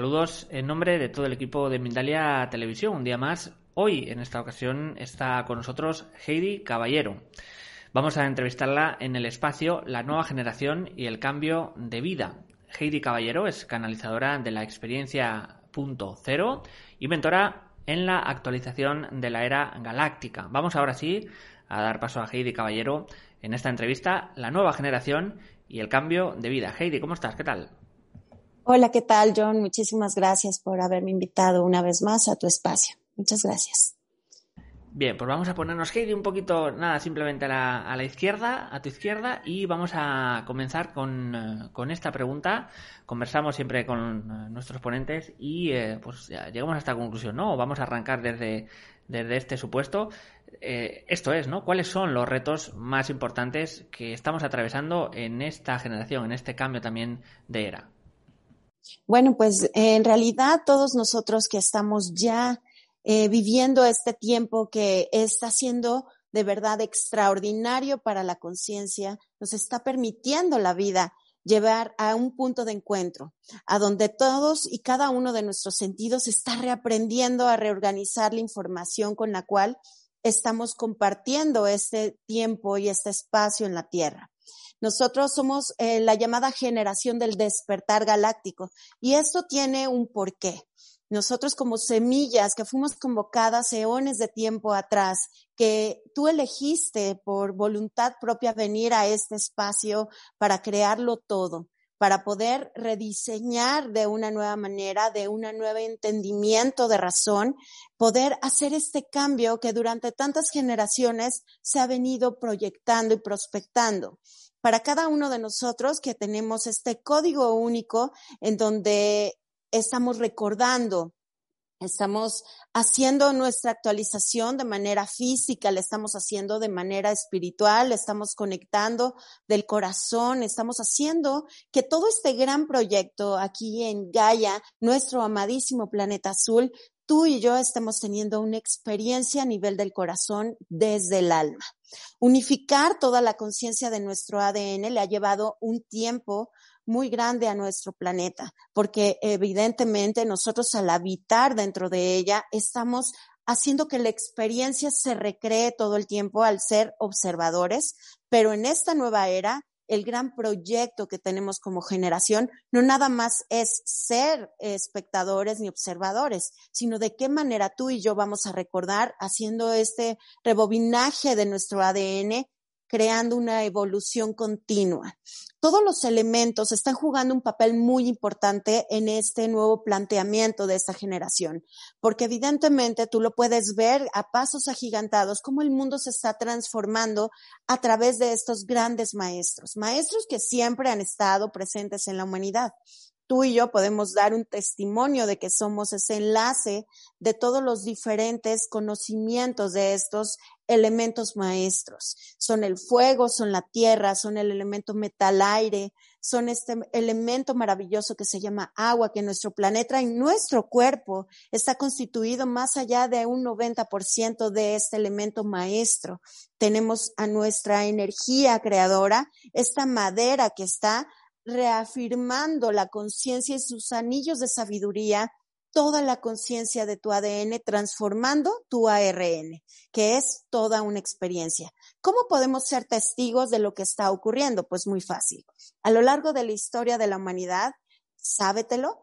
Saludos en nombre de todo el equipo de Mindalia Televisión. Un día más, hoy en esta ocasión está con nosotros Heidi Caballero. Vamos a entrevistarla en el espacio La nueva generación y el cambio de vida. Heidi Caballero es canalizadora de la experiencia punto cero y mentora en la actualización de la era galáctica. Vamos ahora sí a dar paso a Heidi Caballero en esta entrevista, La nueva generación y el cambio de vida. Heidi, ¿cómo estás? ¿Qué tal? Hola, ¿qué tal, John? Muchísimas gracias por haberme invitado una vez más a tu espacio. Muchas gracias. Bien, pues vamos a ponernos Heidi un poquito, nada, simplemente a la, izquierda, a tu izquierda, y vamos a comenzar con, eh, esta pregunta. Conversamos siempre con eh, nuestros ponentes y eh, pues llegamos a esta conclusión, ¿no? Vamos a arrancar desde, desde este supuesto. esto es, ¿no? ¿Cuáles son los retos más importantes que estamos atravesando en esta generación, en este cambio también de era? Bueno, pues en realidad todos nosotros que estamos ya eh, viviendo este tiempo que está siendo de verdad extraordinario para la conciencia, nos está permitiendo la vida llevar a un punto de encuentro, a donde todos y cada uno de nuestros sentidos está reaprendiendo a reorganizar la información con la cual estamos compartiendo este tiempo y este espacio en la Tierra. Nosotros somos eh, la llamada generación del despertar galáctico y esto tiene un porqué. Nosotros como semillas que fuimos convocadas eones de tiempo atrás, que tú elegiste por voluntad propia venir a este espacio para crearlo todo, para poder rediseñar de una nueva manera, de un nuevo entendimiento de razón, poder hacer este cambio que durante tantas generaciones se ha venido proyectando y prospectando. Para cada uno de nosotros que tenemos este código único en donde estamos recordando, estamos haciendo nuestra actualización de manera física, la estamos haciendo de manera espiritual, estamos conectando del corazón, estamos haciendo que todo este gran proyecto aquí en Gaia, nuestro amadísimo planeta azul, tú y yo estemos teniendo una experiencia a nivel del corazón desde el alma. Unificar toda la conciencia de nuestro ADN le ha llevado un tiempo muy grande a nuestro planeta, porque evidentemente nosotros al habitar dentro de ella estamos haciendo que la experiencia se recree todo el tiempo al ser observadores, pero en esta nueva era el gran proyecto que tenemos como generación no nada más es ser espectadores ni observadores, sino de qué manera tú y yo vamos a recordar haciendo este rebobinaje de nuestro ADN creando una evolución continua. Todos los elementos están jugando un papel muy importante en este nuevo planteamiento de esta generación, porque evidentemente tú lo puedes ver a pasos agigantados, cómo el mundo se está transformando a través de estos grandes maestros, maestros que siempre han estado presentes en la humanidad tú y yo podemos dar un testimonio de que somos ese enlace de todos los diferentes conocimientos de estos elementos maestros. Son el fuego, son la tierra, son el elemento metal aire, son este elemento maravilloso que se llama agua, que nuestro planeta y nuestro cuerpo está constituido más allá de un 90% de este elemento maestro. Tenemos a nuestra energía creadora, esta madera que está reafirmando la conciencia y sus anillos de sabiduría, toda la conciencia de tu ADN, transformando tu ARN, que es toda una experiencia. ¿Cómo podemos ser testigos de lo que está ocurriendo? Pues muy fácil. A lo largo de la historia de la humanidad, sábetelo,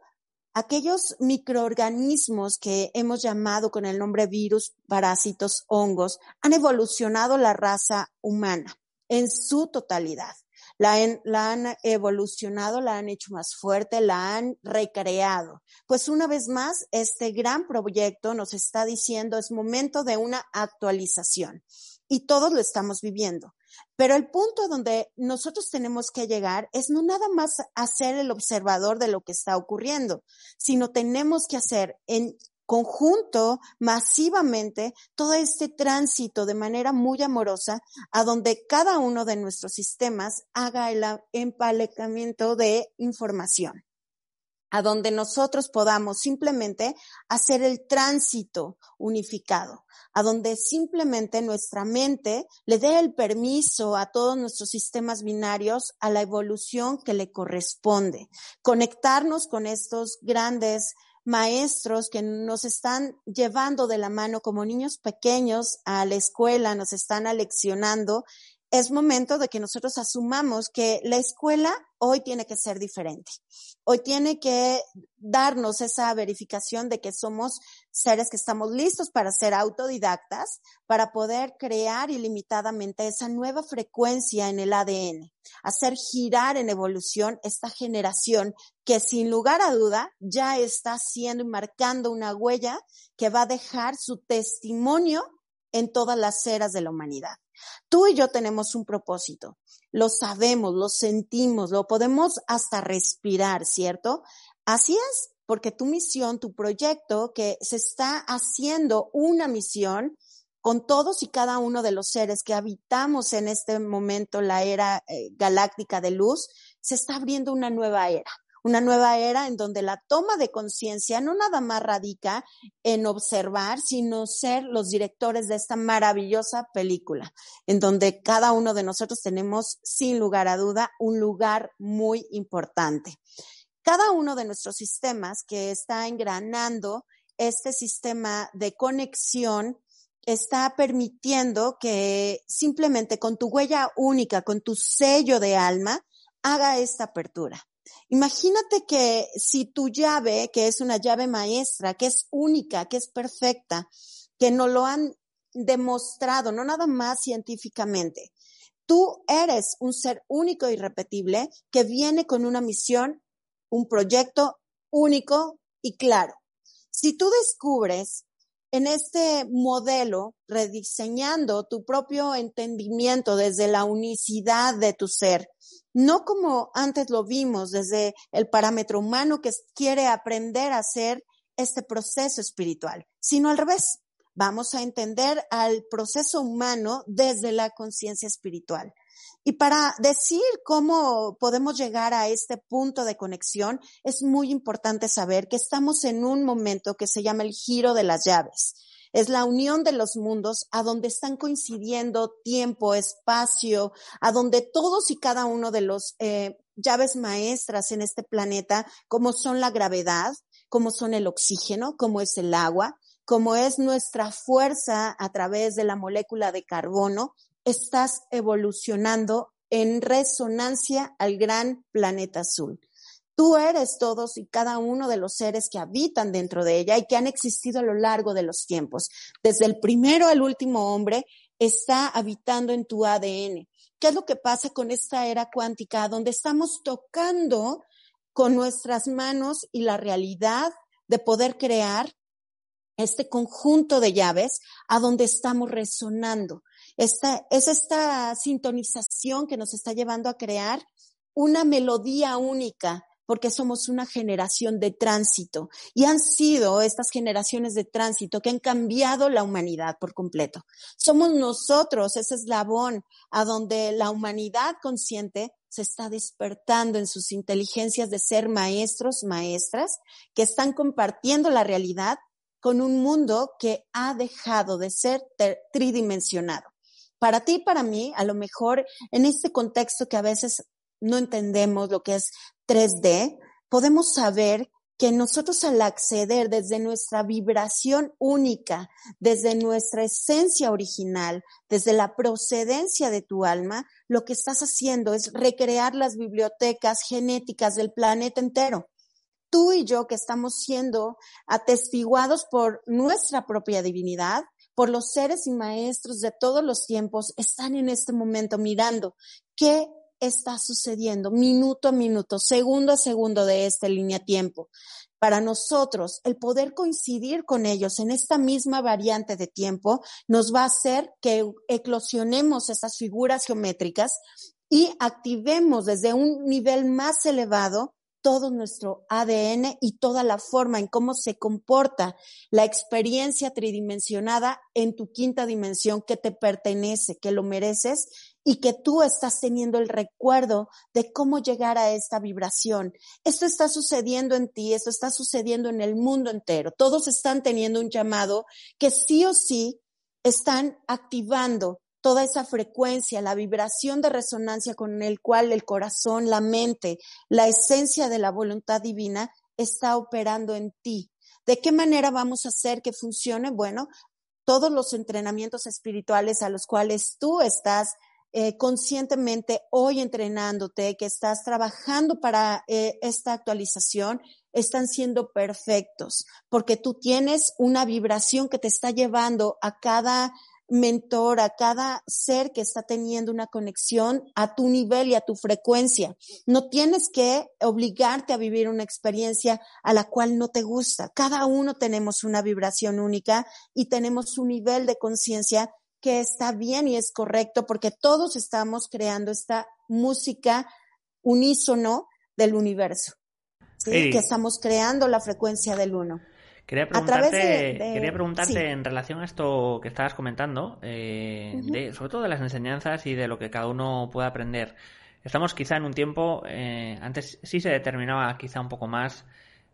aquellos microorganismos que hemos llamado con el nombre virus, parásitos, hongos, han evolucionado la raza humana en su totalidad la, han evolucionado, la han hecho más fuerte, la han recreado. Pues una vez más, este gran proyecto nos está diciendo es momento de una actualización y todos lo estamos viviendo. Pero el punto donde nosotros tenemos que llegar es no nada más hacer el observador de lo que está ocurriendo, sino tenemos que hacer en conjunto, masivamente, todo este tránsito de manera muy amorosa a donde cada uno de nuestros sistemas haga el empalecamiento de información. a donde nosotros podamos simplemente hacer el tránsito unificado, a donde simplemente nuestra mente le dé el permiso a todos nuestros sistemas binarios a la evolución que le corresponde, conectarnos con estos grandes maestros que nos están llevando de la mano como niños pequeños a la escuela, nos están aleccionando es momento de que nosotros asumamos que la escuela hoy tiene que ser diferente. Hoy tiene que darnos esa verificación de que somos seres que estamos listos para ser autodidactas, para poder crear ilimitadamente esa nueva frecuencia en el ADN, hacer girar en evolución esta generación que sin lugar a duda ya está haciendo y marcando una huella que va a dejar su testimonio en todas las eras de la humanidad. Tú y yo tenemos un propósito, lo sabemos, lo sentimos, lo podemos hasta respirar, ¿cierto? Así es, porque tu misión, tu proyecto, que se está haciendo una misión con todos y cada uno de los seres que habitamos en este momento la era eh, galáctica de luz, se está abriendo una nueva era una nueva era en donde la toma de conciencia no nada más radica en observar, sino ser los directores de esta maravillosa película, en donde cada uno de nosotros tenemos, sin lugar a duda, un lugar muy importante. Cada uno de nuestros sistemas que está engranando este sistema de conexión está permitiendo que simplemente con tu huella única, con tu sello de alma, haga esta apertura. Imagínate que si tu llave, que es una llave maestra, que es única, que es perfecta, que no lo han demostrado, no nada más científicamente, tú eres un ser único y irrepetible que viene con una misión, un proyecto único y claro. Si tú descubres en este modelo, rediseñando tu propio entendimiento desde la unicidad de tu ser, no como antes lo vimos desde el parámetro humano que quiere aprender a hacer este proceso espiritual, sino al revés. Vamos a entender al proceso humano desde la conciencia espiritual. Y para decir cómo podemos llegar a este punto de conexión, es muy importante saber que estamos en un momento que se llama el giro de las llaves. Es la unión de los mundos a donde están coincidiendo tiempo, espacio, a donde todos y cada uno de los eh, llaves maestras en este planeta, como son la gravedad, como son el oxígeno, como es el agua, como es nuestra fuerza a través de la molécula de carbono, estás evolucionando en resonancia al gran planeta azul. Tú eres todos y cada uno de los seres que habitan dentro de ella y que han existido a lo largo de los tiempos. Desde el primero al último hombre está habitando en tu ADN. ¿Qué es lo que pasa con esta era cuántica donde estamos tocando con nuestras manos y la realidad de poder crear este conjunto de llaves a donde estamos resonando? Esta, es esta sintonización que nos está llevando a crear una melodía única, porque somos una generación de tránsito y han sido estas generaciones de tránsito que han cambiado la humanidad por completo. Somos nosotros ese eslabón a donde la humanidad consciente se está despertando en sus inteligencias de ser maestros, maestras, que están compartiendo la realidad con un mundo que ha dejado de ser tridimensionado para ti y para mí, a lo mejor en este contexto que a veces no entendemos lo que es 3D, podemos saber que nosotros al acceder desde nuestra vibración única, desde nuestra esencia original, desde la procedencia de tu alma, lo que estás haciendo es recrear las bibliotecas genéticas del planeta entero. Tú y yo que estamos siendo atestiguados por nuestra propia divinidad, por los seres y maestros de todos los tiempos, están en este momento mirando qué está sucediendo minuto a minuto, segundo a segundo de esta línea tiempo. Para nosotros, el poder coincidir con ellos en esta misma variante de tiempo nos va a hacer que eclosionemos esas figuras geométricas y activemos desde un nivel más elevado todo nuestro ADN y toda la forma en cómo se comporta la experiencia tridimensionada en tu quinta dimensión que te pertenece, que lo mereces y que tú estás teniendo el recuerdo de cómo llegar a esta vibración. Esto está sucediendo en ti, esto está sucediendo en el mundo entero. Todos están teniendo un llamado que sí o sí están activando toda esa frecuencia, la vibración de resonancia con el cual el corazón, la mente, la esencia de la voluntad divina está operando en ti. ¿De qué manera vamos a hacer que funcione? Bueno, todos los entrenamientos espirituales a los cuales tú estás eh, conscientemente hoy entrenándote, que estás trabajando para eh, esta actualización, están siendo perfectos, porque tú tienes una vibración que te está llevando a cada mentor, a cada ser que está teniendo una conexión a tu nivel y a tu frecuencia. No tienes que obligarte a vivir una experiencia a la cual no te gusta. Cada uno tenemos una vibración única y tenemos un nivel de conciencia que está bien y es correcto porque todos estamos creando esta música unísono del universo. ¿sí? Que estamos creando la frecuencia del uno. Quería preguntarte, quería preguntarte en relación a esto que estabas comentando, eh, de, sobre todo de las enseñanzas y de lo que cada uno puede aprender. Estamos quizá en un tiempo, eh, antes sí se determinaba quizá un poco más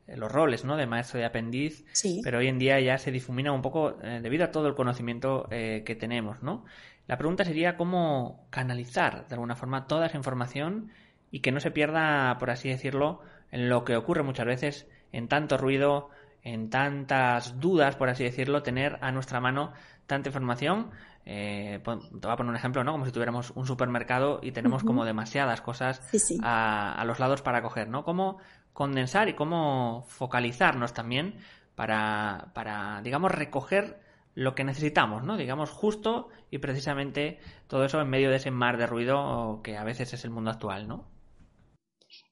eh, los roles ¿no? de maestro y aprendiz, pero hoy en día ya se difumina un poco debido a todo el conocimiento que tenemos. ¿no? La pregunta sería cómo canalizar de alguna forma toda esa información y que no se pierda, por así decirlo, en lo que ocurre muchas veces en tanto ruido, en tantas dudas, por así decirlo, tener a nuestra mano tanta información. Eh, te voy a poner un ejemplo, ¿no? Como si tuviéramos un supermercado y tenemos como demasiadas cosas A, los lados para coger, ¿no? Cómo condensar y cómo focalizarnos también para, para, digamos, recoger lo que necesitamos, ¿no? Digamos, justo y precisamente todo eso en medio de ese mar de ruido que a veces es el mundo actual, ¿no?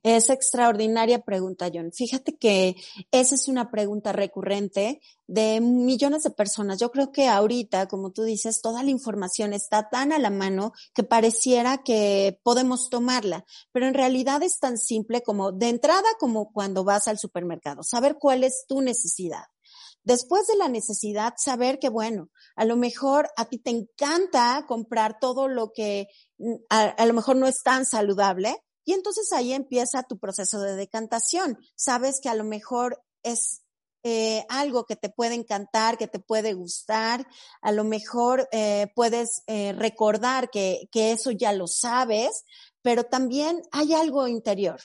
Es extraordinaria pregunta, John. Fíjate que esa es una pregunta recurrente de millones de personas. Yo creo que ahorita, como tú dices, toda la información está tan a la mano que pareciera que podemos tomarla, pero en realidad es tan simple como de entrada como cuando vas al supermercado, saber cuál es tu necesidad. Después de la necesidad, saber que, bueno, a lo mejor a ti te encanta comprar todo lo que mm, a, a lo mejor no es tan saludable, y entonces ahí empieza tu proceso de decantación. Sabes que a lo mejor es eh, algo que te puede encantar, que te puede gustar, a lo mejor eh, puedes eh, recordar que, que eso ya lo sabes, pero también hay algo interior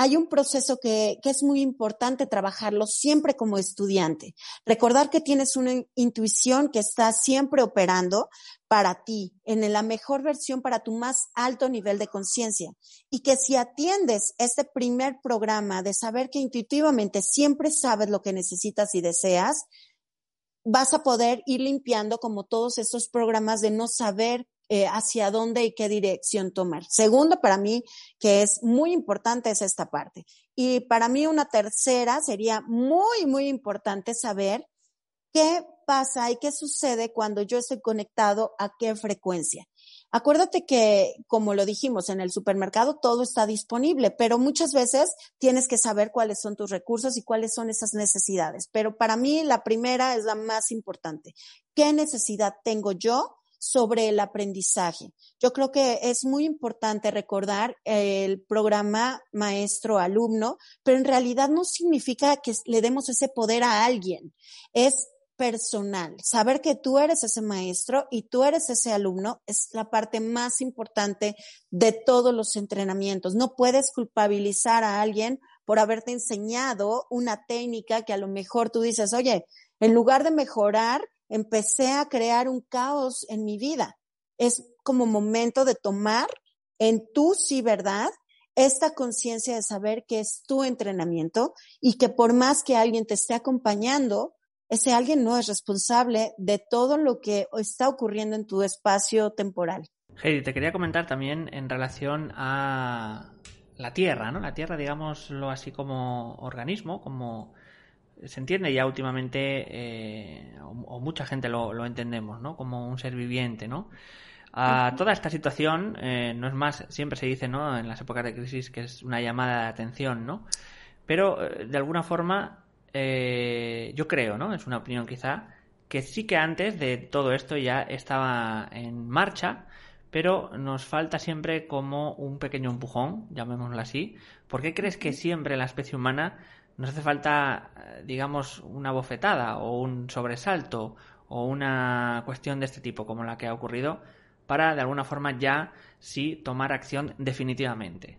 hay un proceso que, es muy importante trabajarlo siempre como estudiante. Recordar que tienes una intuición que está siempre operando para ti, en la mejor versión para tu más alto nivel de conciencia. Y que si atiendes este primer programa de saber que intuitivamente siempre sabes lo que necesitas y deseas, vas a poder ir limpiando como todos esos programas de no saber eh, hacia dónde y qué dirección tomar. Segundo, para mí, que es muy importante, es esta parte. Y para mí una tercera sería muy, muy importante saber qué pasa y qué sucede cuando yo estoy conectado a qué frecuencia. Acuérdate que, como lo dijimos, en el supermercado todo está disponible, pero muchas veces tienes que saber cuáles son tus recursos y cuáles son esas necesidades. Pero para mí la primera es la más importante. ¿Qué necesidad tengo yo sobre el aprendizaje. Yo creo que es muy importante recordar el programa maestro-alumno, pero en realidad no significa que le demos ese poder a alguien. Es personal. Saber que tú eres ese maestro y tú eres ese alumno es la parte más importante de todos los entrenamientos. No puedes culpabilizar a alguien por haberte enseñado una técnica que a lo mejor tú dices, oye, en lugar de mejorar, empecé a crear un caos en mi vida. Es como momento de tomar en tu sí verdad esta conciencia de saber que es tu entrenamiento y que por más que alguien te esté acompañando, ese alguien no es responsable de todo lo que está ocurriendo en tu espacio temporal. Heidi, te quería comentar también en relación a la Tierra, ¿no? La Tierra, digámoslo así como organismo, como se entiende ya últimamente, eh, o, mucha gente lo, entendemos, ¿no? Como un ser viviente, ¿no? A toda esta situación, eh, no es más, siempre se dice, ¿no? En las épocas de crisis que es una llamada de atención, ¿no? Pero, eh, de alguna forma, yo creo, ¿no? Es una opinión quizá, que sí que antes de todo esto ya estaba en marcha, pero nos falta siempre como un pequeño empujón, llamémoslo así. ¿Por qué crees que siempre la especie humana nos hace falta, eh, digamos, una bofetada o un sobresalto o una cuestión de este tipo como la que ha ocurrido para de alguna forma ya sí tomar acción definitivamente?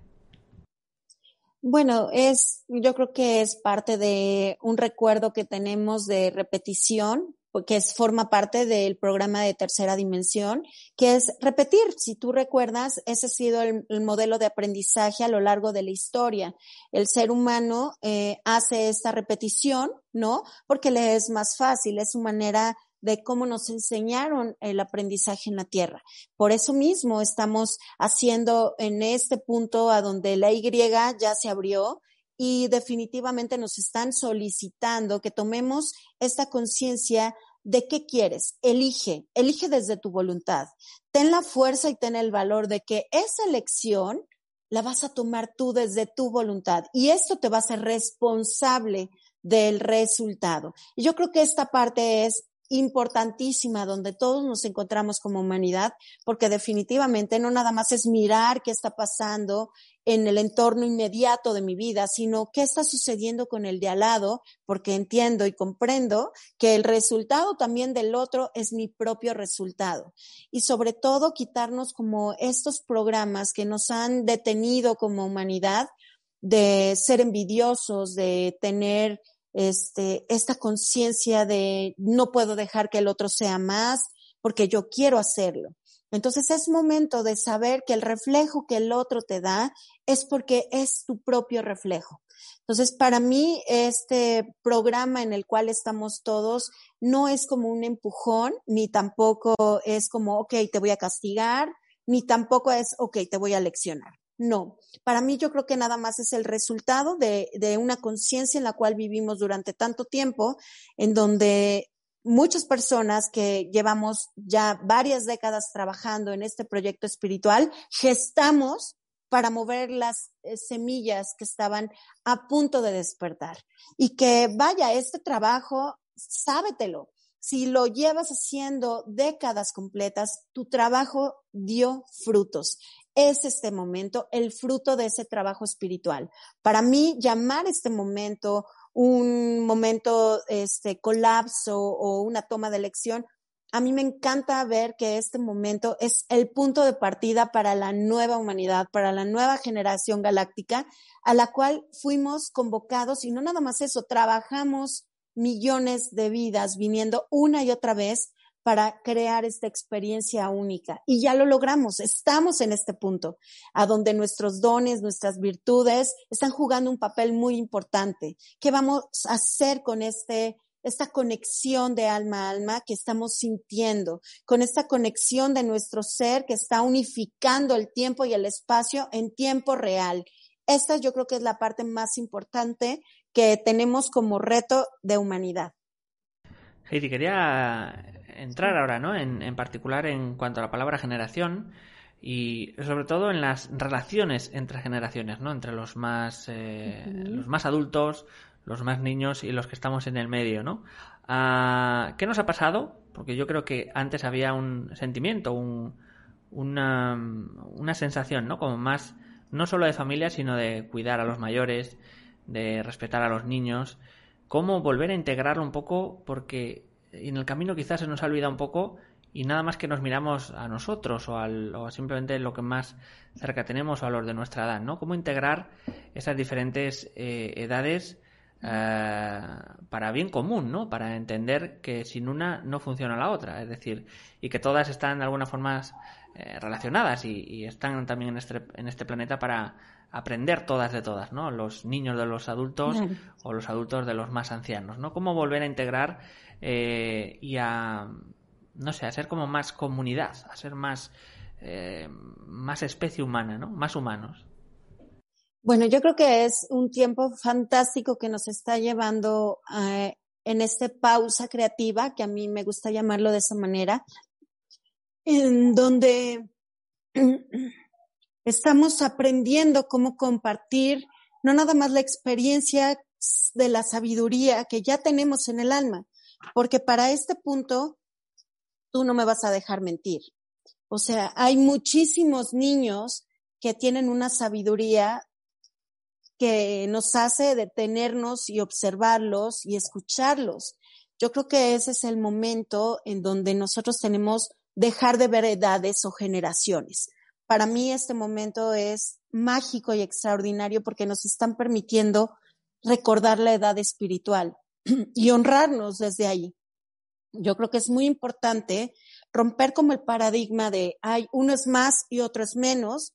Bueno, es, yo creo que es parte de un recuerdo que tenemos de repetición, es, forma parte del programa de tercera dimensión, que es repetir. Si tú recuerdas, ese ha sido el, modelo de aprendizaje a lo largo de la historia. El ser humano eh, hace esta repetición, ¿no? Porque le es más fácil, es su manera de cómo nos enseñaron el aprendizaje en la Tierra. Por eso mismo estamos haciendo en este punto a donde la Y ya se abrió y definitivamente nos están solicitando que tomemos esta conciencia de qué quieres. Elige, elige desde tu voluntad. Ten la fuerza y ten el valor de que esa elección la vas a tomar tú desde tu voluntad y esto te va a ser responsable del resultado. Y yo creo que esta parte es importantísima donde todos nos encontramos como humanidad, porque definitivamente no nada más es mirar qué está pasando en el entorno inmediato de mi vida, sino qué está sucediendo con el de al lado, porque entiendo y comprendo que el resultado también del otro es mi propio resultado. Y sobre todo quitarnos como estos programas que nos han detenido como humanidad de ser envidiosos, de tener este, esta conciencia de no puedo dejar que el otro sea más porque yo quiero hacerlo. Entonces es momento de saber que el reflejo que el otro te da es porque es tu propio reflejo. Entonces, para mí, este programa en el cual estamos todos no es como un empujón, ni tampoco es como, ok, te voy a castigar, ni tampoco es, ok, te voy a leccionar. No, para mí yo creo que nada más es el resultado de, de una conciencia en la cual vivimos durante tanto tiempo, en donde muchas personas que llevamos ya varias décadas trabajando en este proyecto espiritual, gestamos para mover las eh, semillas que estaban a punto de despertar. Y que vaya, este trabajo, sábetelo, si lo llevas haciendo décadas completas, tu trabajo dio frutos es este momento el fruto de ese trabajo espiritual. Para mí, llamar este momento un momento, este, colapso o una toma de elección, a mí me encanta ver que este momento es el punto de partida para la nueva humanidad, para la nueva generación galáctica, a la cual fuimos convocados y no nada más eso, trabajamos millones de vidas viniendo una y otra vez para crear esta experiencia única. Y ya lo logramos, estamos en este punto, a donde nuestros dones, nuestras virtudes están jugando un papel muy importante. ¿Qué vamos a hacer con este, esta conexión de alma a alma que estamos sintiendo, con esta conexión de nuestro ser que está unificando el tiempo y el espacio en tiempo real? Esta yo creo que es la parte más importante que tenemos como reto de humanidad. Heidi, quería entrar ahora, ¿no? En, en particular en cuanto a la palabra generación y sobre todo en las relaciones entre generaciones, ¿no? Entre los más, eh, los más adultos, los más niños y los que estamos en el medio, ¿no? Ah, ¿Qué nos ha pasado? Porque yo creo que antes había un sentimiento, un, una, una sensación, ¿no? Como más, no solo de familia, sino de cuidar a los mayores, de respetar a los niños. ¿Cómo volver a integrarlo un poco? Porque en el camino quizás se nos ha olvidado un poco y nada más que nos miramos a nosotros o, al, o simplemente lo que más cerca tenemos o a los de nuestra edad, ¿no? Cómo integrar esas diferentes eh, edades eh, para bien común, ¿no? Para entender que sin una no funciona la otra, es decir, y que todas están de alguna forma eh, relacionadas y, están también en este, en este planeta para aprender todas de todas, ¿no? Los niños de los adultos o los adultos de los más ancianos, ¿no? Cómo volver a integrar eh, y a, no sé, a ser como más comunidad, a ser más, eh, más especie humana, ¿no? Más humanos. Bueno, yo creo que es un tiempo fantástico que nos está llevando eh, en esta pausa creativa, que a mí me gusta llamarlo de esa manera, en donde estamos aprendiendo cómo compartir no nada más la experiencia de la sabiduría que ya tenemos en el alma, porque para este punto tú no me vas a dejar mentir. O sea, hay muchísimos niños que tienen una sabiduría que nos hace detenernos y observarlos y escucharlos. Yo creo que ese es el momento en donde nosotros tenemos dejar de ver edades o generaciones. Para mí este momento es mágico y extraordinario porque nos están permitiendo recordar la edad espiritual y honrarnos desde ahí. Yo creo que es muy importante romper como el paradigma de hay uno es más y otro es menos,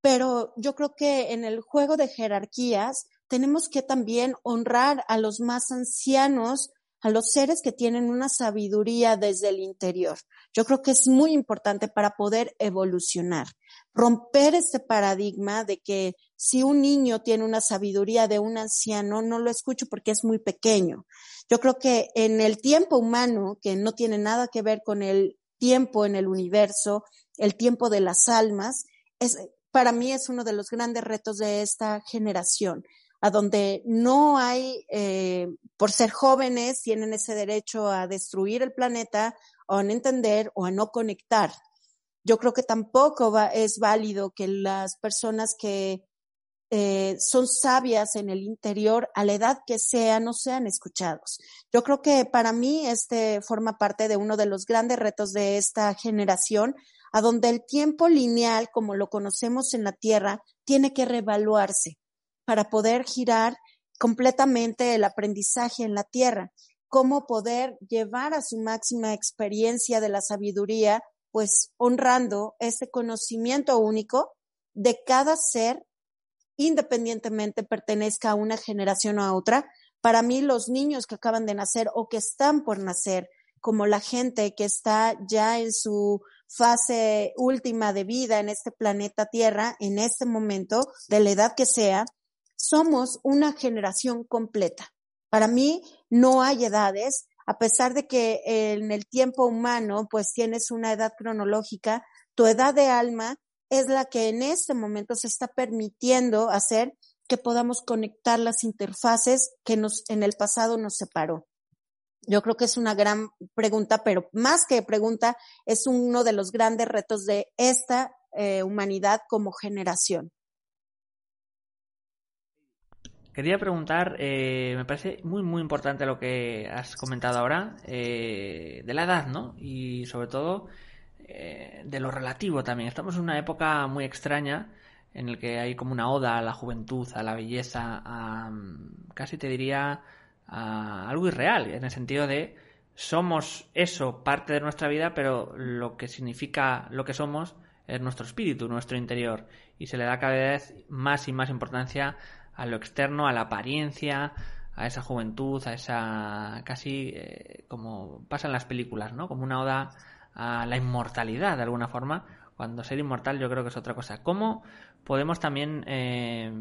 pero yo creo que en el juego de jerarquías tenemos que también honrar a los más ancianos, a los seres que tienen una sabiduría desde el interior. Yo creo que es muy importante para poder evolucionar, romper este paradigma de que si un niño tiene una sabiduría de un anciano, no lo escucho porque es muy pequeño. Yo creo que en el tiempo humano, que no tiene nada que ver con el tiempo en el universo, el tiempo de las almas, es, para mí es uno de los grandes retos de esta generación, a donde no hay, eh, por ser jóvenes, tienen ese derecho a destruir el planeta o a no entender o a no conectar. Yo creo que tampoco va, es válido que las personas que eh, son sabias en el interior, a la edad que sea, no sean escuchados. Yo creo que para mí este forma parte de uno de los grandes retos de esta generación, a donde el tiempo lineal, como lo conocemos en la Tierra, tiene que reevaluarse para poder girar completamente el aprendizaje en la Tierra, cómo poder llevar a su máxima experiencia de la sabiduría, pues honrando ese conocimiento único de cada ser independientemente pertenezca a una generación o a otra, para mí los niños que acaban de nacer o que están por nacer, como la gente que está ya en su fase última de vida en este planeta Tierra, en este momento, de la edad que sea, somos una generación completa. Para mí no hay edades, a pesar de que en el tiempo humano pues tienes una edad cronológica, tu edad de alma es la que en este momento se está permitiendo hacer que podamos conectar las interfaces que nos en el pasado nos separó. Yo creo que es una gran pregunta, pero más que pregunta, es uno de los grandes retos de esta eh, humanidad como generación. Quería preguntar, eh, me parece muy, muy importante lo que has comentado ahora, eh, de la edad, ¿no? Y sobre todo, eh, de lo relativo también. Estamos en una época muy extraña en el que hay como una oda a la juventud, a la belleza, a mm, casi te diría a algo irreal, en el sentido de somos eso, parte de nuestra vida, pero lo que significa lo que somos es nuestro espíritu, nuestro interior, y se le da cada vez más y más importancia a lo externo, a la apariencia, a esa juventud, a esa casi eh, como pasa en las películas, ¿no? Como una oda a la inmortalidad de alguna forma, cuando ser inmortal yo creo que es otra cosa. ¿Cómo podemos también eh,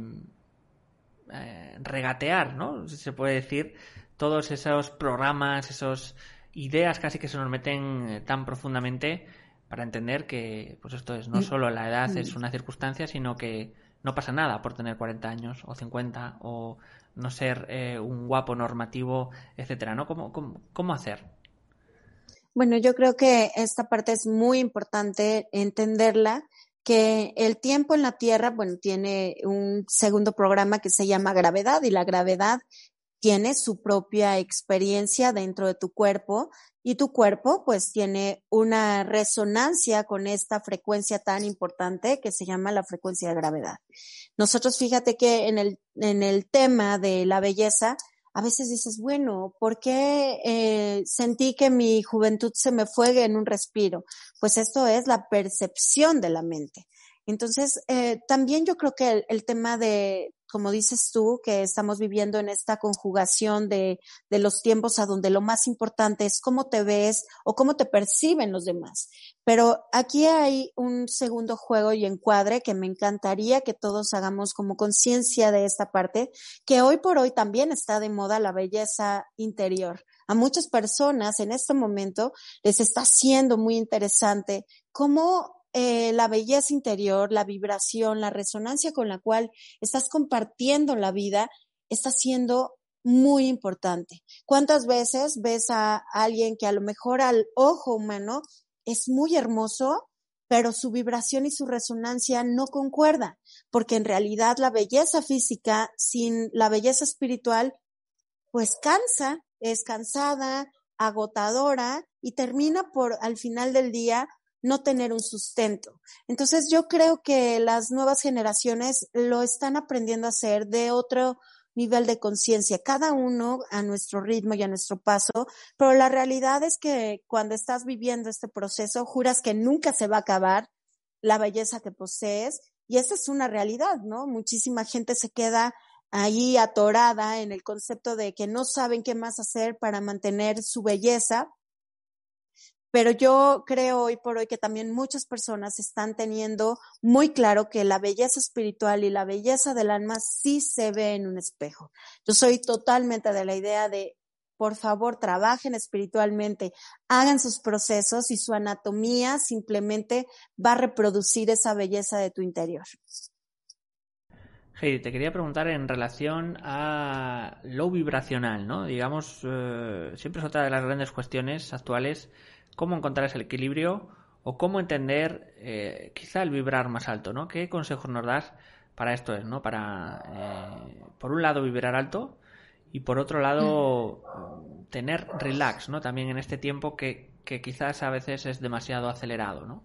eh, regatear, ¿no? Si se puede decir, todos esos programas, esas ideas casi que se nos meten eh, tan profundamente para entender que, pues esto es, no mm. solo la edad es mm. una circunstancia, sino que no pasa nada por tener 40 años o 50 o no ser un guapo normativo, etcétera, ¿no? ¿Cómo, cómo, cómo hacer? Bueno, yo creo que esta parte es muy importante entenderla, que el tiempo en la Tierra, bueno, tiene un segundo programa que se llama gravedad y la gravedad tiene su propia experiencia dentro de tu cuerpo y tu cuerpo pues tiene una resonancia con esta frecuencia tan importante que se llama la frecuencia de gravedad. Nosotros fíjate que en el, en el tema de la belleza, a veces dices, bueno, ¿por qué eh, sentí que mi juventud se me fue en un respiro? Pues esto es la percepción de la mente. Entonces, eh, también yo creo que el, tema de, como dices tú, que estamos viviendo en esta conjugación de, de los tiempos a donde lo más importante es cómo te ves o cómo te perciben los demás. Pero aquí hay un segundo juego y encuadre que me encantaría que todos hagamos como conciencia de esta parte, que hoy por hoy también está de moda la belleza interior. A muchas personas en este momento les está siendo muy interesante cómo eh, la belleza interior, la vibración, la resonancia con la cual estás compartiendo la vida está siendo muy importante. ¿Cuántas veces ves a alguien que a lo mejor al ojo humano es muy hermoso, pero su vibración y su resonancia no concuerdan, porque en realidad la belleza física sin la belleza espiritual, pues cansa, es cansada, agotadora y termina por al final del día no tener un sustento. Entonces yo creo que las nuevas generaciones lo están aprendiendo a hacer de otro nivel de conciencia, cada uno a nuestro ritmo y a nuestro paso, pero la realidad es que cuando estás viviendo este proceso, juras que nunca se va a acabar la belleza que posees y esa es una realidad, ¿no? Muchísima gente se queda ahí atorada en el concepto de que no saben qué más hacer para mantener su belleza pero yo creo hoy por hoy que también muchas personas están teniendo muy claro que la belleza espiritual y la belleza del alma sí se ve en un espejo. Yo soy totalmente de la idea de, por favor, trabajen espiritualmente, hagan sus procesos y su anatomía simplemente va a reproducir esa belleza de tu interior. Heidi, te quería preguntar en relación a lo vibracional, ¿no? Digamos, eh, siempre es otra de las grandes cuestiones actuales cómo encontrar ese equilibrio o cómo entender eh, quizá el vibrar más alto, ¿no? ¿Qué consejos nos das para esto es, ¿no? Para, eh, por un lado, vibrar alto y por otro lado, tener relax, ¿no? También en este tiempo que, que quizás a veces es demasiado acelerado, ¿no?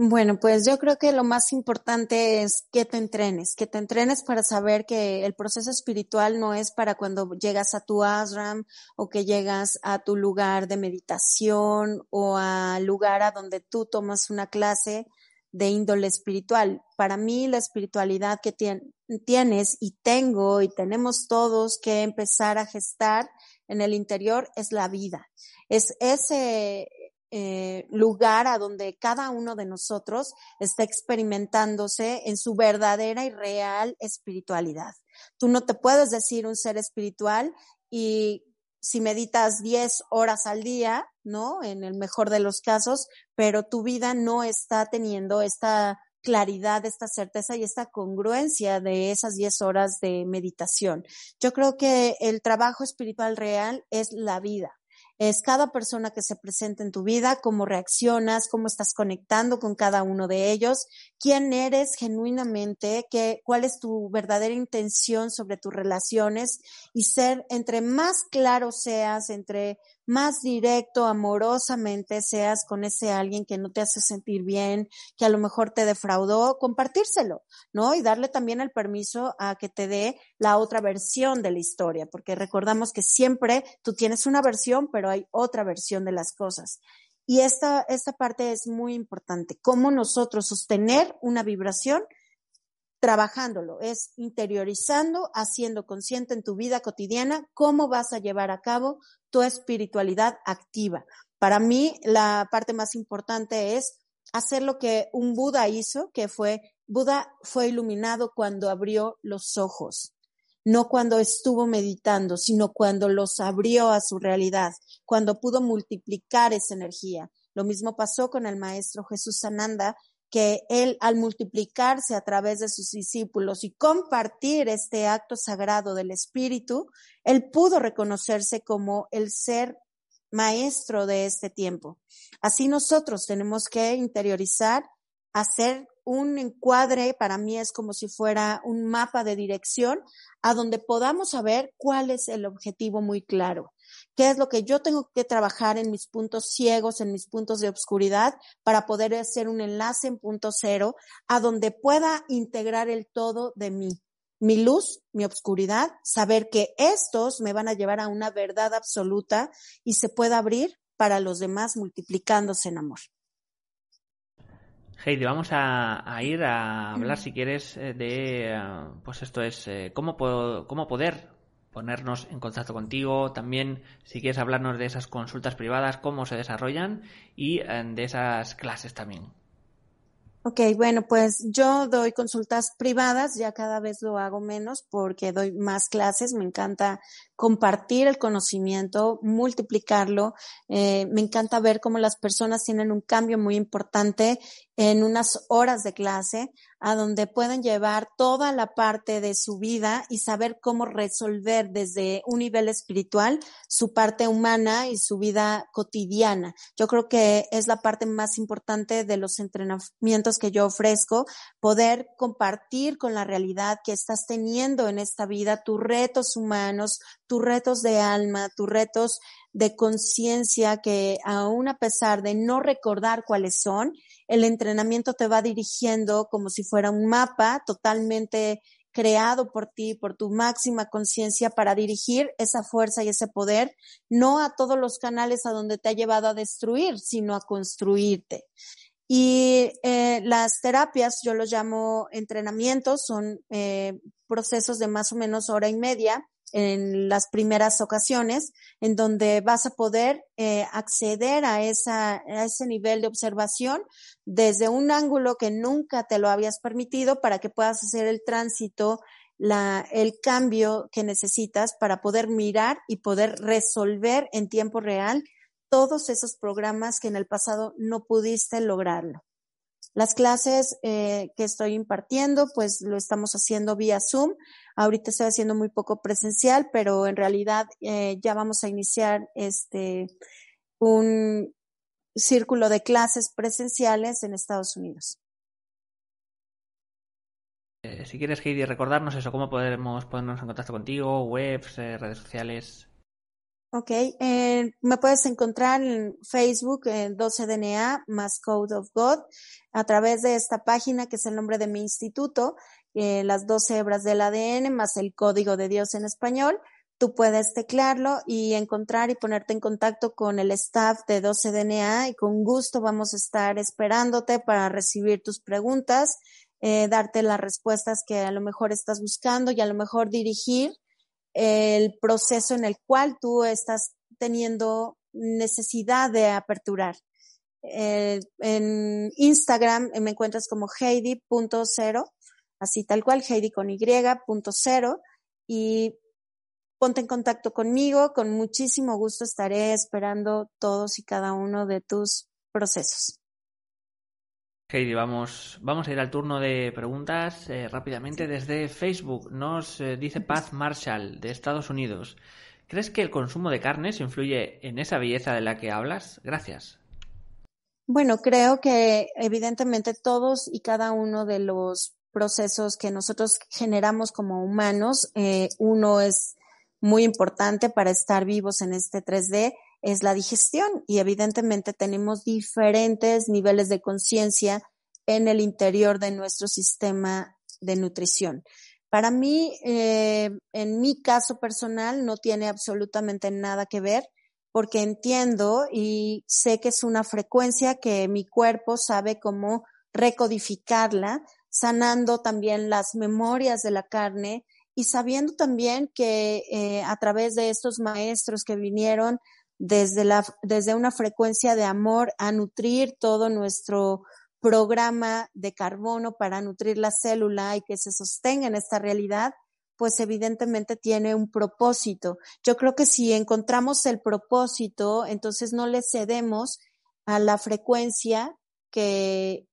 Bueno, pues yo creo que lo más importante es que te entrenes, que te entrenes para saber que el proceso espiritual no es para cuando llegas a tu ashram o que llegas a tu lugar de meditación o al lugar a donde tú tomas una clase de índole espiritual. Para mí la espiritualidad que tienes y tengo y tenemos todos que empezar a gestar en el interior es la vida. Es ese eh, lugar a donde cada uno de nosotros está experimentándose en su verdadera y real espiritualidad. Tú no te puedes decir un ser espiritual y si meditas 10 horas al día, ¿no? En el mejor de los casos, pero tu vida no está teniendo esta claridad, esta certeza y esta congruencia de esas 10 horas de meditación. Yo creo que el trabajo espiritual real es la vida es cada persona que se presenta en tu vida, cómo reaccionas, cómo estás conectando con cada uno de ellos, quién eres genuinamente, qué, cuál es tu verdadera intención sobre tus relaciones y ser entre más claro seas, entre más directo, amorosamente seas con ese alguien que no te hace sentir bien, que a lo mejor te defraudó, compartírselo, ¿no? Y darle también el permiso a que te dé la otra versión de la historia, porque recordamos que siempre tú tienes una versión, pero hay otra versión de las cosas. Y esta, esta parte es muy importante, cómo nosotros sostener una vibración trabajándolo, es interiorizando, haciendo consciente en tu vida cotidiana cómo vas a llevar a cabo tu espiritualidad activa. Para mí, la parte más importante es hacer lo que un Buda hizo, que fue, Buda fue iluminado cuando abrió los ojos, no cuando estuvo meditando, sino cuando los abrió a su realidad, cuando pudo multiplicar esa energía. Lo mismo pasó con el maestro Jesús Sananda, que él al multiplicarse a través de sus discípulos y compartir este acto sagrado del Espíritu, él pudo reconocerse como el ser maestro de este tiempo. Así nosotros tenemos que interiorizar, hacer un encuadre, para mí es como si fuera un mapa de dirección a donde podamos saber cuál es el objetivo muy claro qué es lo que yo tengo que trabajar en mis puntos ciegos, en mis puntos de obscuridad, para poder hacer un enlace en punto cero a donde pueda integrar el todo de mí. Mi luz, mi obscuridad, saber que estos me van a llevar a una verdad absoluta y se pueda abrir para los demás multiplicándose en amor. Heidi, vamos a, ir a hablar, si quieres, eh, de, eh, pues esto es, eh, cómo, cómo poder ponernos en contacto contigo. También, si quieres hablarnos de esas consultas privadas, cómo se desarrollan y eh, de esas clases también. Ok, bueno, pues yo doy consultas privadas, ya cada vez lo hago menos porque doy más clases, me encanta compartir el conocimiento, multiplicarlo, eh, me encanta ver cómo las personas tienen un cambio muy importante en unas horas de clase. a donde pueden llevar toda la parte de su vida y saber cómo resolver desde un nivel espiritual su parte humana y su vida cotidiana. Yo creo que es la parte más importante de los entrenamientos que yo ofrezco, poder compartir con la realidad que estás teniendo en esta vida, tus retos humanos, tus retos de alma, tus retos de conciencia que aún a pesar de no recordar cuáles son, el entrenamiento te va dirigiendo como si fuera un mapa totalmente creado por ti, por tu máxima conciencia para dirigir esa fuerza y ese poder, no a todos los canales a donde te ha llevado a destruir, sino a construirte. Y eh, las terapias, yo los llamo entrenamientos, son eh, procesos de más o menos hora y media, en las primeras ocasiones, en donde vas a poder eh, acceder a, esa, a ese nivel de observación desde un ángulo que nunca te lo habías permitido para que puedas hacer el tránsito, la, el cambio que necesitas para poder mirar y poder resolver en tiempo real todos esos programas que en el pasado no pudiste lograrlo. Las clases eh, que estoy impartiendo, pues lo estamos haciendo vía Zoom. Ahorita estoy haciendo muy poco presencial, pero en realidad eh, ya vamos a iniciar este un círculo de clases presenciales en Estados Unidos. Eh, si quieres, Heidi, recordarnos eso, cómo podemos ponernos en contacto contigo, webs, redes sociales. Ok, eh, me puedes encontrar en Facebook en 12DNA más Code of God a través de esta página que es el nombre de mi instituto, eh, las 12 hebras del ADN más el código de Dios en español. Tú puedes teclearlo y encontrar y ponerte en contacto con el staff de 12DNA y con gusto vamos a estar esperándote para recibir tus preguntas, eh, darte las respuestas que a lo mejor estás buscando y a lo mejor dirigir el proceso en el cual tú estás teniendo necesidad de aperturar. Eh, en Instagram me encuentras como Heidi.0, así tal cual, Heidi con Y.0, y ponte en contacto conmigo, con muchísimo gusto estaré esperando todos y cada uno de tus procesos. Heidi, vamos, vamos a ir al turno de preguntas eh, rápidamente desde Facebook. Nos eh, dice Paz Marshall de Estados Unidos. ¿Crees que el consumo de carnes influye en esa belleza de la que hablas? Gracias. Bueno, creo que evidentemente todos y cada uno de los procesos que nosotros generamos como humanos, eh, uno es muy importante para estar vivos en este 3D es la digestión y evidentemente tenemos diferentes niveles de conciencia en el interior de nuestro sistema de nutrición. Para mí, eh, en mi caso personal, no tiene absolutamente nada que ver porque entiendo y sé que es una frecuencia que mi cuerpo sabe cómo recodificarla, sanando también las memorias de la carne y sabiendo también que eh, a través de estos maestros que vinieron desde, la, desde una frecuencia de amor a nutrir todo nuestro programa de carbono para nutrir la célula y que se sostenga en esta realidad, pues evidentemente tiene un propósito. Yo creo que si encontramos el propósito, entonces no le cedemos a la frecuencia que,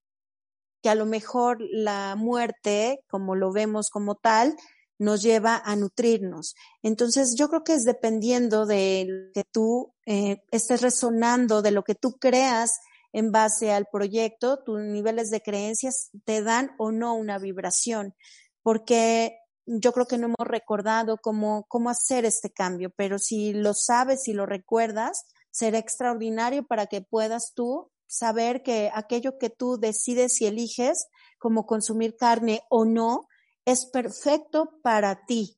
que a lo mejor la muerte, como lo vemos como tal, nos lleva a nutrirnos. Entonces, yo creo que es dependiendo de lo que tú eh, estés resonando, de lo que tú creas en base al proyecto, tus niveles de creencias te dan o no una vibración, porque yo creo que no hemos recordado cómo, cómo hacer este cambio, pero si lo sabes y lo recuerdas, será extraordinario para que puedas tú saber que aquello que tú decides y eliges, como consumir carne o no, es perfecto para ti,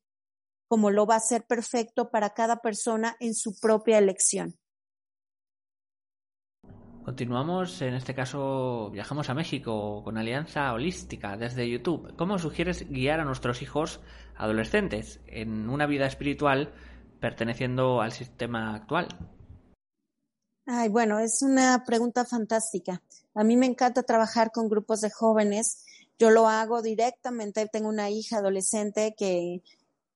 como lo va a ser perfecto para cada persona en su propia elección. Continuamos, en este caso viajamos a México con Alianza Holística desde YouTube. ¿Cómo sugieres guiar a nuestros hijos adolescentes en una vida espiritual perteneciendo al sistema actual? Ay, bueno, es una pregunta fantástica. A mí me encanta trabajar con grupos de jóvenes yo lo hago directamente. Tengo una hija adolescente que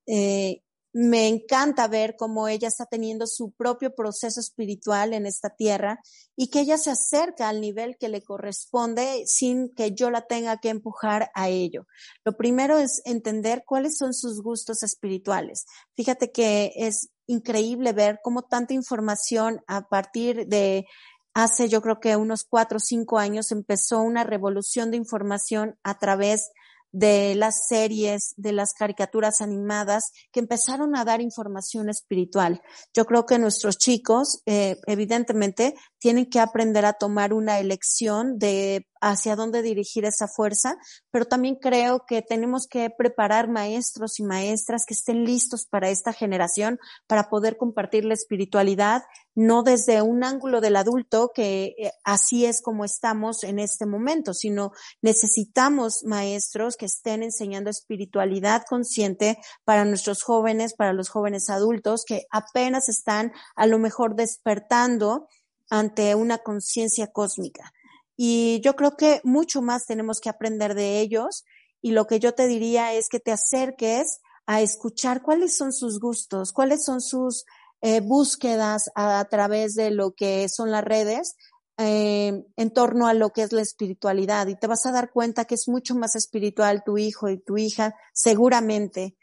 eh, me encanta ver cómo ella está teniendo su propio proceso espiritual en esta tierra y que ella se acerca al nivel que le corresponde sin que yo la tenga que empujar a ello. Lo primero es entender cuáles son sus gustos espirituales. Fíjate que es increíble ver cómo tanta información a partir de hace yo creo que unos cuatro o cinco años empezó una revolución de información a través de las series, de las caricaturas animadas que empezaron a dar información espiritual. Yo creo que nuestros chicos, eh, evidentemente, tienen que aprender a tomar una elección de hacia dónde dirigir esa fuerza, pero también creo que tenemos que preparar maestros y maestras que estén listos para esta generación para poder compartir la espiritualidad, no desde un ángulo del adulto, que eh, así es como estamos en este momento, sino necesitamos maestros que estén enseñando espiritualidad consciente para nuestros jóvenes, para los jóvenes adultos que apenas están a lo mejor despertando ante una conciencia cósmica. Y yo creo que mucho más tenemos que aprender de ellos. Y lo que yo te diría es que te acerques a escuchar cuáles son sus gustos, cuáles son sus eh, búsquedas a, través de lo que son las redes eh, en torno a lo que es la espiritualidad. Y te vas a dar cuenta que es mucho más espiritual tu hijo y tu hija, seguramente.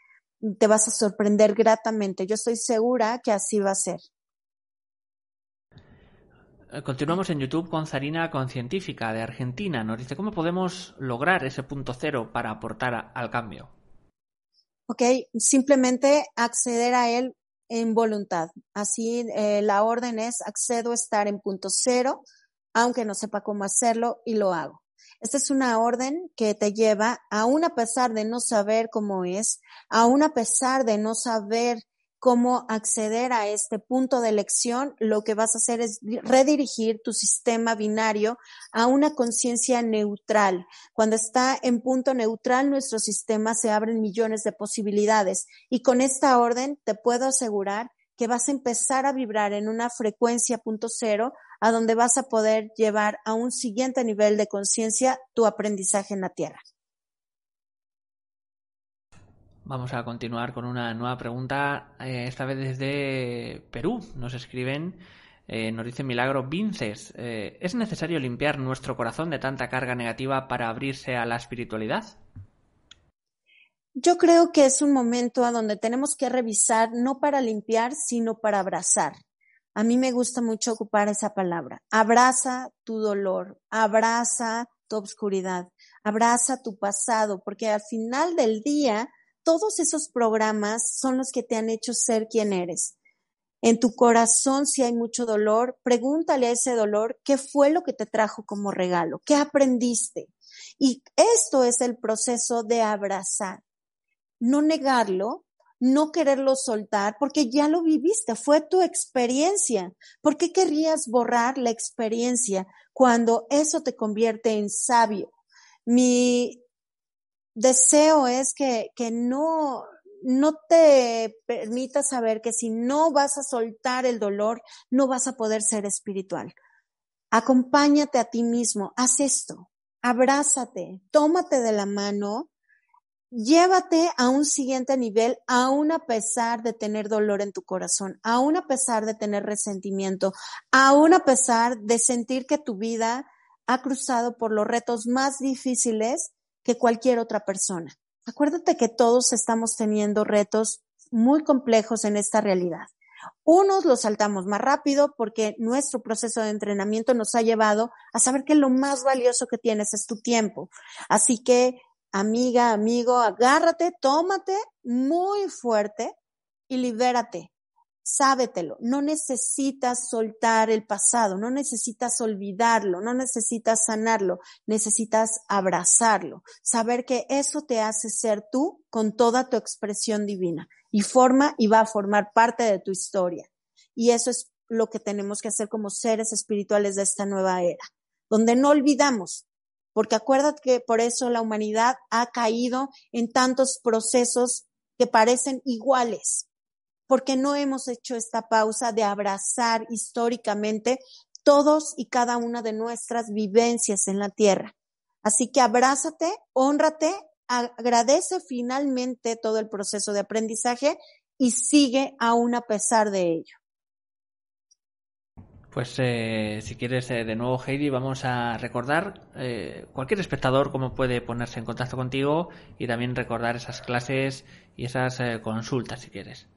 Te vas a sorprender gratamente. Yo estoy segura que así va a ser. Eh, continuamos en YouTube con Zarina Concientífica de Argentina. Nos dice cómo podemos lograr ese punto cero para aportar al cambio. Ok, simplemente acceder a él en voluntad. Así eh, la orden es accedo a estar en punto cero, aunque no sepa cómo hacerlo y lo hago. Esta es una orden que te lleva, aún a pesar de no saber cómo es, aún a pesar de no saber cómo acceder a este punto de elección, lo que vas a hacer es redirigir tu sistema binario a una conciencia neutral. Cuando está en punto neutral, nuestro sistema se abren millones de posibilidades. Y con esta orden te puedo asegurar que vas a empezar a vibrar en una frecuencia punto cero, a donde vas a poder llevar a un siguiente nivel de conciencia tu aprendizaje en la Tierra. Vamos a continuar con una nueva pregunta, eh, esta vez desde Perú. Nos escriben, eh, nos dice Milagro Vinces, eh, ¿es necesario limpiar nuestro corazón de tanta carga negativa para abrirse a la espiritualidad? Yo creo que es un momento a donde tenemos que revisar, no para limpiar, sino para abrazar. A mí me gusta mucho ocupar esa palabra. Abraza tu dolor, abraza tu obscuridad, abraza tu pasado, porque al final del día todos esos programas son los que te han hecho ser quien eres. En tu corazón, si hay mucho dolor, pregúntale a ese dolor qué fue lo que te trajo como regalo, qué aprendiste. Y esto es el proceso de abrazar, no negarlo, no quererlo soltar, porque ya lo viviste, fue tu experiencia. ¿Por qué querrías borrar la experiencia cuando eso te convierte en sabio? Mi deseo es que, que no, no te permita saber que si no vas a soltar el dolor, no vas a poder ser espiritual. Acompáñate a ti mismo, haz esto, abrázate, tómate de la mano, llévate a un siguiente nivel, aún a pesar de tener dolor en tu corazón, aún a pesar de tener resentimiento, aún a pesar de sentir que tu vida ha cruzado por los retos más difíciles que cualquier otra persona. Acuérdate que todos estamos teniendo retos muy complejos en esta realidad. Unos los saltamos más rápido porque nuestro proceso de entrenamiento nos ha llevado a saber que lo más valioso que tienes es tu tiempo. Así que, amiga, amigo, agárrate, tómate muy fuerte y libérate sábetelo, no necesitas soltar el pasado, no necesitas olvidarlo, no necesitas sanarlo, necesitas abrazarlo, saber que eso te hace ser tú con toda tu expresión divina y forma y va a formar parte de tu historia. Y eso es lo que tenemos que hacer como seres espirituales de esta nueva era, donde no olvidamos, porque acuérdate que por eso la humanidad ha caído en tantos procesos que parecen iguales, porque no hemos hecho esta pausa de abrazar históricamente todos y cada una de nuestras vivencias en la tierra. Así que abrázate, honrate, agradece finalmente todo el proceso de aprendizaje y sigue aún a pesar de ello. Pues eh, si quieres eh, de nuevo Heidi vamos a recordar eh, cualquier espectador cómo puede ponerse en contacto contigo y también recordar esas clases y esas consultas si quieres.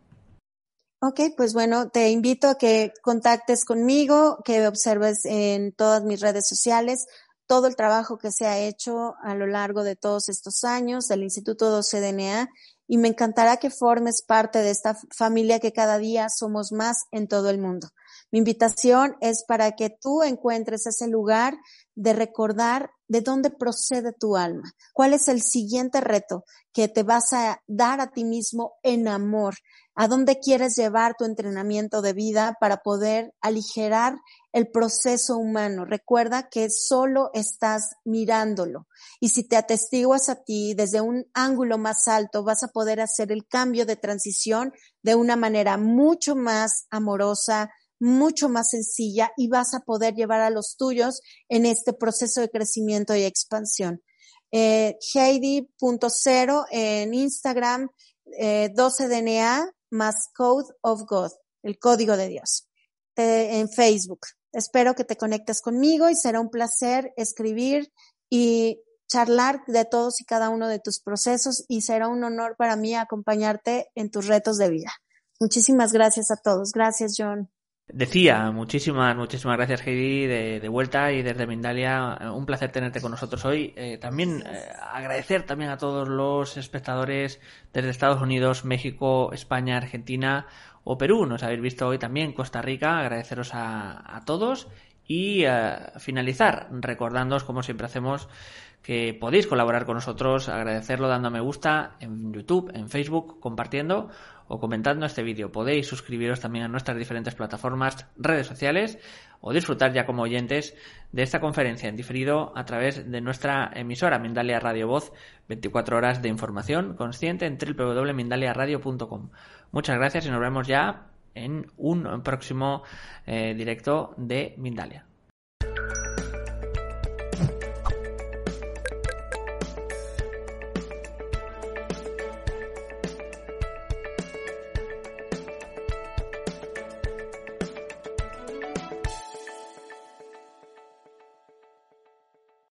Ok, pues bueno, te invito a que contactes conmigo, que observes en todas mis redes sociales todo el trabajo que se ha hecho a lo largo de todos estos años del Instituto 12DNA y me encantará que formes parte de esta familia que cada día somos más en todo el mundo. Mi invitación es para que tú encuentres ese lugar de recordar de dónde procede tu alma, cuál es el siguiente reto que te vas a dar a ti mismo en amor, a dónde quieres llevar tu entrenamiento de vida para poder aligerar el proceso humano. Recuerda que solo estás mirándolo y si te atestiguas a ti desde un ángulo más alto, vas a poder hacer el cambio de transición de una manera mucho más amorosa, mucho más sencilla y vas a poder llevar a los tuyos en este proceso de crecimiento y expansión. Eh, Heidi.0 en Instagram, 12DNA eh, más Code of God, el código de Dios, en Facebook. Espero que te conectes conmigo y será un placer escribir y charlar de todos y cada uno de tus procesos y será un honor para mí acompañarte en tus retos de vida. Muchísimas gracias a todos. Gracias, John. Decía, muchísimas, muchísimas gracias Heidi de, vuelta y desde Mindalia, eh, un placer tenerte con nosotros hoy. Eh, también eh, agradecer también a todos los espectadores desde Estados Unidos, México, España, Argentina o Perú. Nos habéis visto hoy también Costa Rica. Agradeceros a, todos y finalizar recordándoos como siempre hacemos que podéis colaborar con nosotros, agradecerlo dando a me gusta en YouTube, en Facebook, compartiendo o comentando este vídeo. Podéis suscribiros también a nuestras diferentes plataformas, redes sociales o disfrutar ya como oyentes de esta conferencia en diferido a través de nuestra emisora Mindalia Radio Voz, 24 horas de información consciente en www.mindaliaradio.com. Muchas gracias y nos vemos ya en un próximo eh, directo de Mindalia.